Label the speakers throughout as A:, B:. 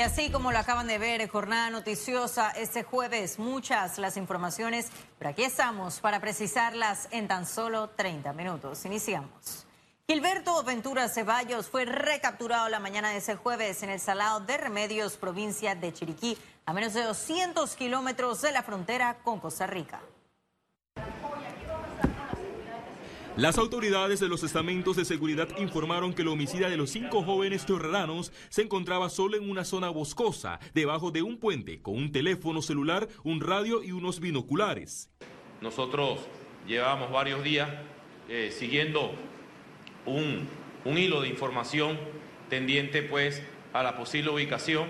A: Y así como lo acaban de ver, jornada noticiosa este jueves, muchas las informaciones, pero aquí estamos para precisarlas en tan solo 30 minutos. Iniciamos. Gilberto Ventura Ceballos fue recapturado la mañana de ese jueves en el Salado de Remedios, provincia de Chiriquí, a menos de 200 kilómetros de la frontera con Costa Rica.
B: Las autoridades de los estamentos de seguridad informaron que el homicida de los cinco jóvenes chorreranos se encontraba solo en una zona boscosa, debajo de un puente, con un teléfono celular, un radio y unos binoculares.
C: Nosotros llevamos varios días eh, siguiendo un, un hilo de información tendiente pues a la posible ubicación.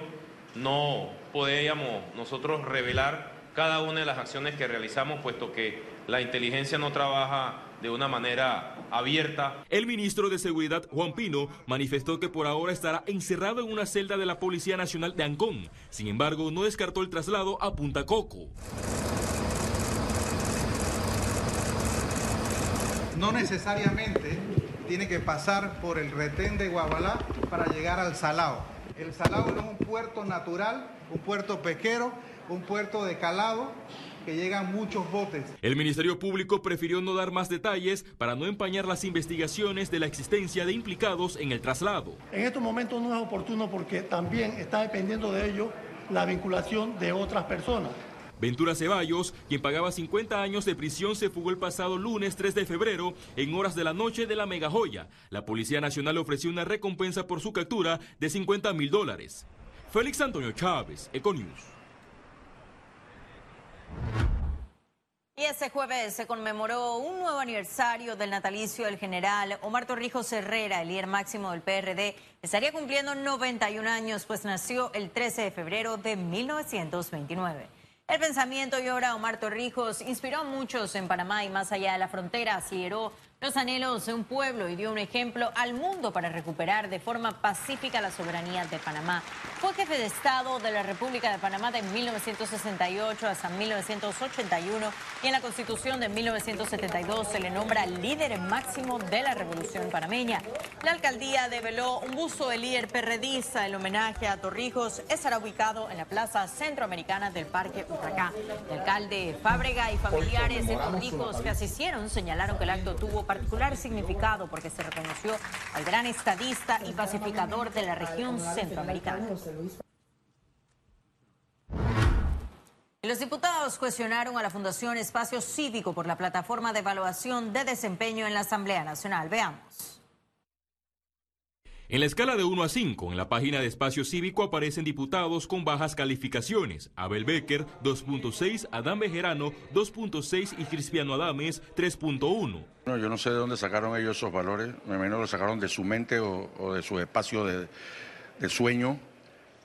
C: No podíamos nosotros revelar cada una de las acciones que realizamos, puesto que la inteligencia no trabaja de una manera abierta.
B: El ministro de Seguridad, Juan Pino, manifestó que por ahora estará encerrado en una celda de la Policía Nacional de Ancón. Sin embargo, no descartó el traslado a Punta Coco.
D: No necesariamente tiene que pasar por el retén de Guabalá para llegar al Salao. El Salao es un puerto natural, un puerto pequero, un puerto de calado que llegan muchos botes.
B: El Ministerio Público prefirió no dar más detalles para no empañar las investigaciones de la existencia de implicados en el traslado.
E: En estos momentos no es oportuno porque también está dependiendo de ello la vinculación de otras personas.
B: Ventura Ceballos, quien pagaba 50 años de prisión, se fugó el pasado lunes 3 de febrero en horas de la noche de la Megajoya. La Policía Nacional ofreció una recompensa por su captura de 50 mil dólares. Félix Antonio Chávez, Econius.
A: Y ese jueves se conmemoró un nuevo aniversario del natalicio del general Omar Torrijos Herrera, el líder máximo del PRD. Estaría cumpliendo 91 años, pues nació el 13 de febrero de 1929. El pensamiento y obra de Omar Torrijos inspiró a muchos en Panamá y más allá de la frontera, aceleró los anhelos de un pueblo y dio un ejemplo al mundo para recuperar de forma pacífica la soberanía de Panamá. Fue jefe de Estado de la República de Panamá de 1968 hasta 1981 y en la Constitución de 1972 se le nombra líder máximo de la Revolución panameña. La alcaldía develó un busto del líder perredista. El homenaje a Torrijos estará ubicado en la Plaza Centroamericana del Parque Utracá. El alcalde Fábrega y familiares de Torrijos que asistieron señalaron que el acto tuvo particular significado porque se reconoció al gran estadista y pacificador de la región centroamericana. Los diputados cuestionaron a la Fundación Espacio Cívico por la plataforma de evaluación de desempeño en la Asamblea Nacional. Veamos.
B: En la escala de 1 a 5, en la página de Espacio Cívico aparecen diputados con bajas calificaciones. Abel Becker, 2.6, Adán Bejerano, 2.6 y Cristiano Adames, 3.1.
F: No, yo no sé de dónde sacaron ellos esos valores, me imagino lo sacaron de su mente o, de su espacio de, sueño,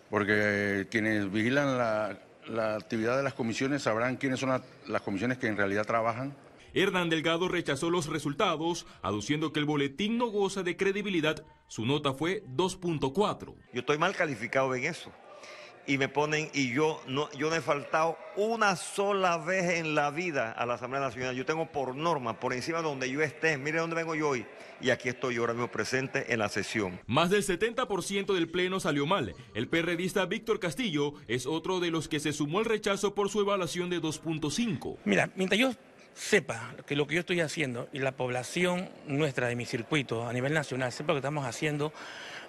F: porque quienes vigilan la, actividad de las comisiones sabrán quiénes son las comisiones que en realidad trabajan
B: Hernán Delgado rechazó los resultados, aduciendo que el boletín no goza de credibilidad. Su nota fue 2.4.
G: Yo estoy mal calificado en eso. Y me ponen, y yo no, yo no he faltado una sola vez en la vida a la Asamblea Nacional. Yo tengo por norma, por encima de donde yo esté, mire dónde vengo yo hoy. Y aquí estoy yo ahora mismo presente en la sesión.
B: Más del 70% del Pleno salió mal. El perredista Víctor Castillo es otro de los que se sumó al rechazo por su evaluación de 2.5.
H: Mira, mientras yo sepa que lo que yo estoy haciendo y la población nuestra de mi circuito a nivel nacional sepa lo que estamos haciendo,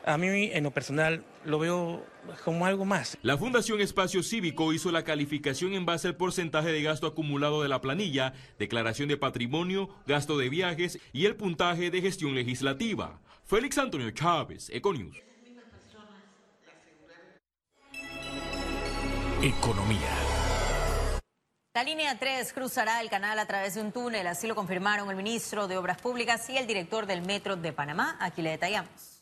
H: a mí en lo personal lo veo como algo más.
B: La Fundación Espacio Cívico hizo la calificación en base al porcentaje de gasto acumulado de la planilla, declaración de patrimonio, gasto de viajes y el puntaje de gestión legislativa. Félix Antonio Chávez, Econius.
A: Economía. La línea 3 cruzará el canal a través de un túnel, así lo confirmaron el ministro de Obras Públicas y el director del Metro de Panamá. Aquí le detallamos.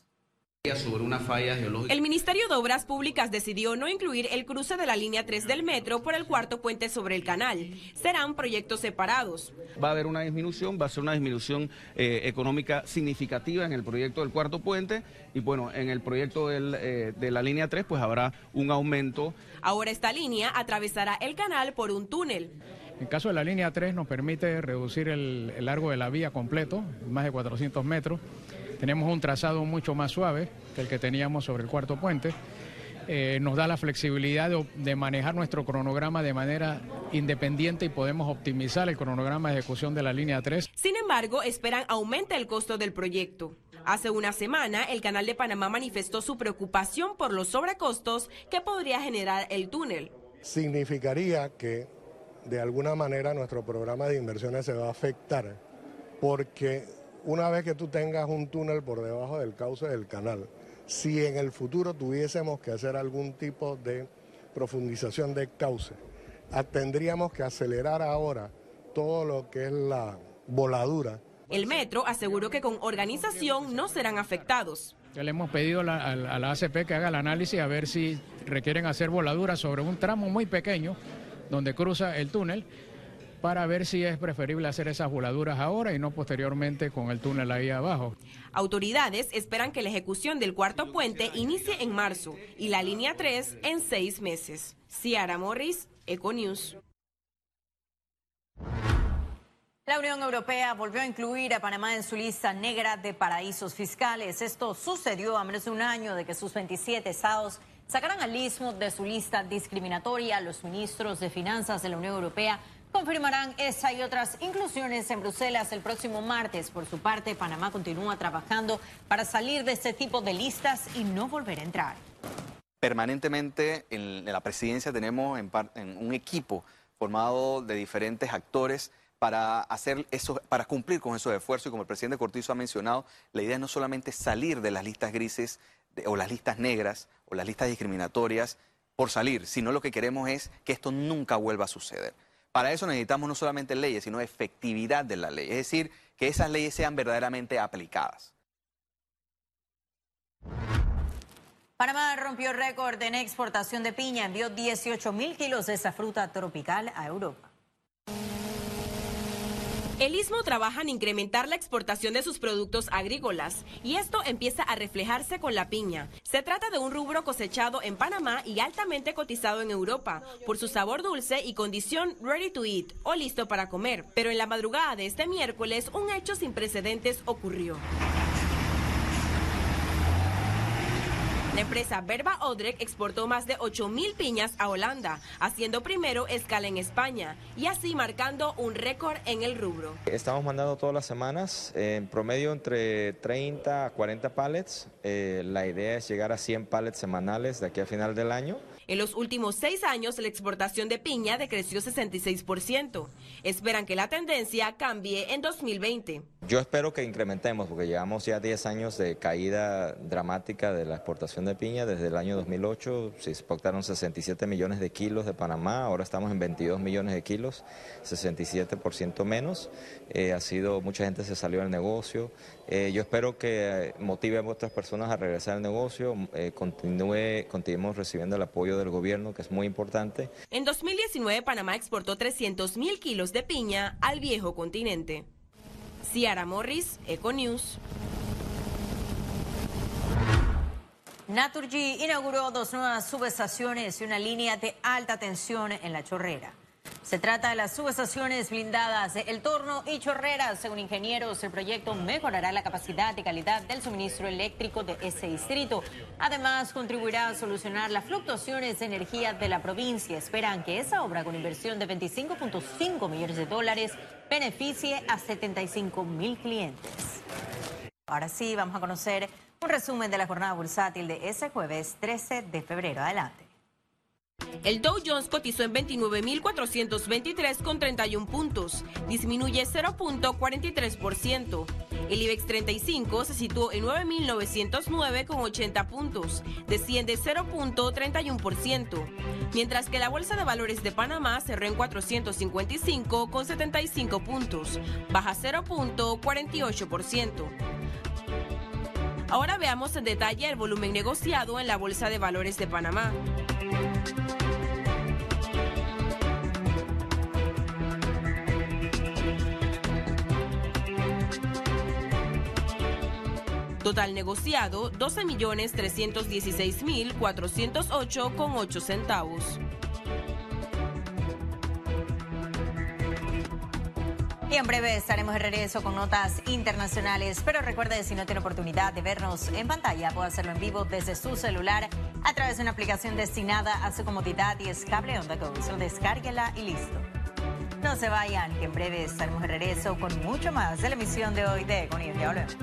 I: El Ministerio de Obras Públicas decidió no incluir el cruce de la línea 3 del metro por el cuarto puente sobre el canal. Serán proyectos separados.
J: Va a haber una disminución, va a ser una disminución eh, económica significativa en el proyecto del cuarto puente y bueno, en el proyecto eh, de la línea 3 pues habrá un aumento.
I: Ahora esta línea atravesará el canal por un túnel.
K: En caso de la línea 3 nos permite reducir el, el largo de la vía completo, más de 400 metros tenemos un trazado mucho más suave que el que teníamos sobre el cuarto puente eh, nos da la flexibilidad de, manejar nuestro cronograma de manera independiente y podemos optimizar el cronograma de ejecución de la línea 3.
I: Sin embargo, esperan aumente el costo del proyecto. Hace una semana, el Canal de Panamá manifestó su preocupación por los sobrecostos que podría generar el túnel.
L: Significaría que de alguna manera nuestro programa de inversiones se va a afectar porque una vez que tú tengas un túnel por debajo del cauce del canal, si en el futuro tuviésemos que hacer algún tipo de profundización de cauce, tendríamos que acelerar ahora todo lo que es la voladura.
I: El metro aseguró que con organización no serán afectados.
K: le hemos pedido a la, a la ACP que haga el análisis a ver si requieren hacer voladuras sobre un tramo muy pequeño donde cruza el túnel para ver si es preferible hacer esas voladuras ahora y no posteriormente con el túnel ahí abajo.
I: Autoridades esperan que la ejecución del cuarto puente inicie en marzo y la línea 3 en seis meses. Ciara Morris, Econews.
A: La Unión Europea volvió a incluir a Panamá en su lista negra de paraísos fiscales. Esto sucedió a menos de un año de que sus 27 estados sacaran al istmo de su lista discriminatoria. Los ministros de Finanzas de la Unión Europea confirmarán esa y otras inclusiones en Bruselas el próximo martes. Por su parte, Panamá continúa trabajando para salir de este tipo de listas y no volver a entrar.
M: Permanentemente en la presidencia tenemos en, un equipo formado de diferentes actores para hacer eso, para cumplir con esos esfuerzos y como el presidente Cortizo ha mencionado, la idea es no solamente salir de las listas grises o las listas negras o las listas discriminatorias por salir, sino lo que queremos es que esto nunca vuelva a suceder. Para eso necesitamos no solamente leyes, sino efectividad de la ley, es decir, que esas leyes sean verdaderamente aplicadas.
A: Panamá rompió récord en exportación de piña, envió 18 mil kilos de esa fruta tropical a Europa.
I: El Istmo trabaja en incrementar la exportación de sus productos agrícolas y esto empieza a reflejarse con la piña. Se trata de un rubro cosechado en Panamá y altamente cotizado en Europa por su sabor dulce y condición ready to eat o listo para comer. Pero en la madrugada de este miércoles un hecho sin precedentes ocurrió. La empresa Verba Odrek exportó más de 8.000 piñas a Holanda, haciendo primero escala en España y así marcando un récord en el rubro.
N: Estamos mandando todas las semanas, en promedio entre 30 a 40 pallets. Eh, la idea es llegar a 100 pallets semanales de aquí a final del año.
I: En los últimos seis años, la exportación de piña decreció 66%. Esperan que la tendencia cambie en 2020.
N: Yo espero que incrementemos, porque llevamos ya 10 años de caída dramática de la exportación de piña. Desde el año 2008 se exportaron 67 millones de kilos de Panamá, ahora estamos en 22 millones de kilos, 67% menos. Eh, ha sido, mucha gente se salió del negocio. Eh, yo espero que motive a otras personas a regresar al negocio, eh, continúe, continuemos recibiendo el apoyo del gobierno, que es muy importante.
I: En 2019, Panamá exportó 300 mil kilos de piña al viejo continente. Ciara Morris, Econews.
A: Naturgy inauguró dos nuevas subestaciones y una línea de alta tensión en la chorrera. Se trata de las subestaciones blindadas El Torno y Chorreras. Según ingenieros, el proyecto mejorará la capacidad y calidad del suministro eléctrico de ese distrito. Además, contribuirá a solucionar las fluctuaciones de energía de la provincia. Esperan que esa obra, con inversión de 25.5 millones de dólares, beneficie a 75 mil clientes. Ahora sí, vamos a conocer un resumen de la jornada bursátil de ese jueves 13 de febrero. Adelante.
I: El Dow Jones cotizó en 29.423 con 31 puntos, disminuye 0.43%. El IBEX 35 se situó en 9.909 con 80 puntos, desciende 0.31%, mientras que la Bolsa de Valores de Panamá cerró en 455 con 75 puntos, baja 0.48%. Ahora veamos en detalle el volumen negociado en la Bolsa de Valores de Panamá. Total negociado 12.316.408 con 8 centavos.
A: Y en breve estaremos de regreso con notas internacionales. Pero recuerde, si no tiene oportunidad de vernos en pantalla, puede hacerlo en vivo desde su celular a través de una aplicación destinada a su comodidad y es cable onda go. Descárguela y listo. No se vayan, que en breve estaremos de regreso con mucho más de la emisión de hoy de. Ya volvemos.